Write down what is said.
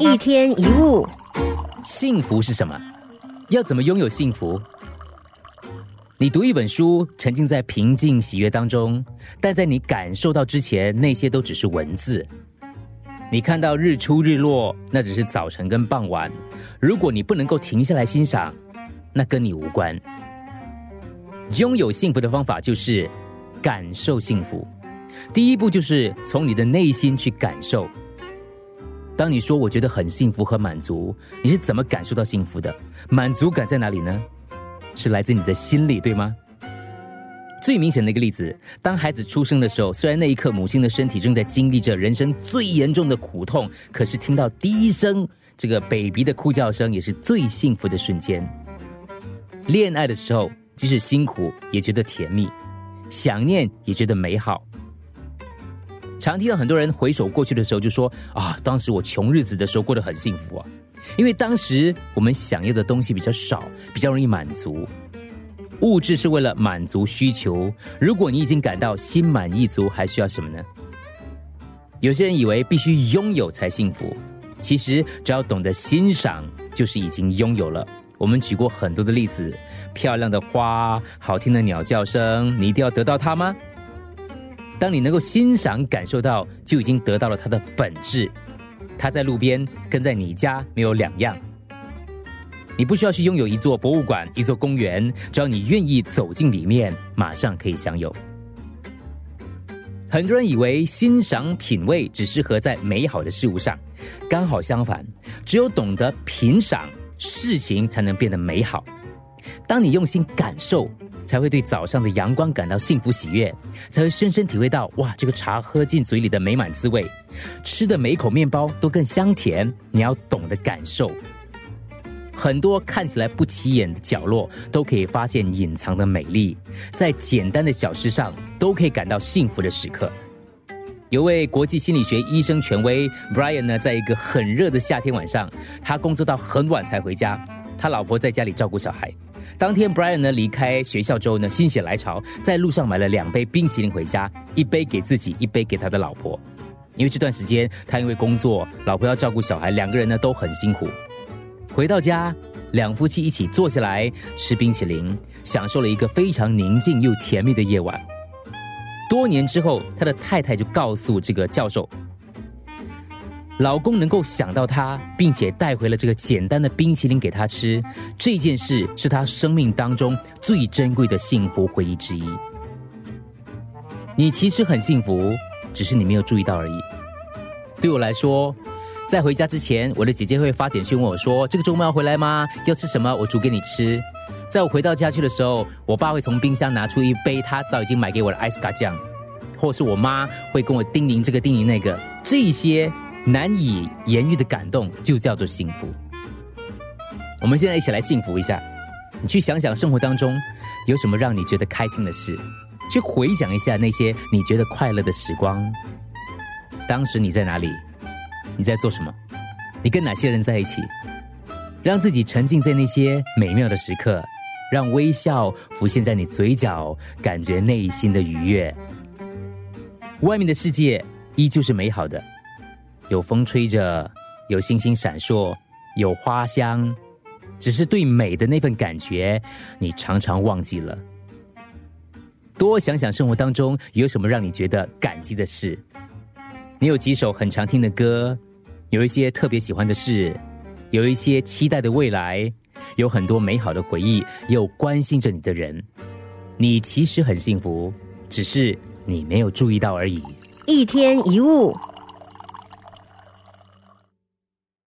一天一物，幸福是什么？要怎么拥有幸福？你读一本书，沉浸在平静喜悦当中，但在你感受到之前，那些都只是文字。你看到日出日落，那只是早晨跟傍晚。如果你不能够停下来欣赏，那跟你无关。拥有幸福的方法就是感受幸福。第一步就是从你的内心去感受。当你说我觉得很幸福和满足，你是怎么感受到幸福的？满足感在哪里呢？是来自你的心里，对吗？最明显的一个例子，当孩子出生的时候，虽然那一刻母亲的身体正在经历着人生最严重的苦痛，可是听到第一声这个 baby 的哭叫声，也是最幸福的瞬间。恋爱的时候，即使辛苦也觉得甜蜜，想念也觉得美好。常听到很多人回首过去的时候，就说啊，当时我穷日子的时候过得很幸福啊，因为当时我们想要的东西比较少，比较容易满足。物质是为了满足需求。如果你已经感到心满意足，还需要什么呢？有些人以为必须拥有才幸福，其实只要懂得欣赏，就是已经拥有了。我们举过很多的例子：漂亮的花、好听的鸟叫声，你一定要得到它吗？当你能够欣赏、感受到，就已经得到了它的本质。它在路边，跟在你家没有两样。你不需要去拥有一座博物馆、一座公园，只要你愿意走进里面，马上可以享有。很多人以为欣赏品味只适合在美好的事物上，刚好相反，只有懂得品赏事情，才能变得美好。当你用心感受，才会对早上的阳光感到幸福喜悦，才会深深体会到哇，这个茶喝进嘴里的美满滋味，吃的每一口面包都更香甜。你要懂得感受。很多看起来不起眼的角落，都可以发现隐藏的美丽。在简单的小事上，都可以感到幸福的时刻。有位国际心理学医生权威 Brian 呢，在一个很热的夏天晚上，他工作到很晚才回家，他老婆在家里照顾小孩。当天 Brian 呢离开学校之后呢，心血来潮，在路上买了两杯冰淇淋回家，一杯给自己，一杯给他的老婆。因为这段时间他因为工作，老婆要照顾小孩，两个人呢都很辛苦。回到家，两夫妻一起坐下来吃冰淇淋，享受了一个非常宁静又甜蜜的夜晚。多年之后，他的太太就告诉这个教授，老公能够想到他，并且带回了这个简单的冰淇淋给他吃，这件事是他生命当中最珍贵的幸福回忆之一。你其实很幸福，只是你没有注意到而已。对我来说。在回家之前，我的姐姐会发简讯问我说：“这个周末要回来吗？要吃什么？我煮给你吃。”在我回到家去的时候，我爸会从冰箱拿出一杯他早已经买给我的艾斯卡酱，或是我妈会跟我叮咛这个叮咛那个，这些难以言喻的感动就叫做幸福。我们现在一起来幸福一下，你去想想生活当中有什么让你觉得开心的事，去回想一下那些你觉得快乐的时光，当时你在哪里？你在做什么？你跟哪些人在一起？让自己沉浸在那些美妙的时刻，让微笑浮现在你嘴角，感觉内心的愉悦。外面的世界依旧是美好的，有风吹着，有星星闪烁，有花香，只是对美的那份感觉，你常常忘记了。多想想生活当中有什么让你觉得感激的事。你有几首很常听的歌？有一些特别喜欢的事，有一些期待的未来，有很多美好的回忆，有关心着你的人，你其实很幸福，只是你没有注意到而已。一天一物。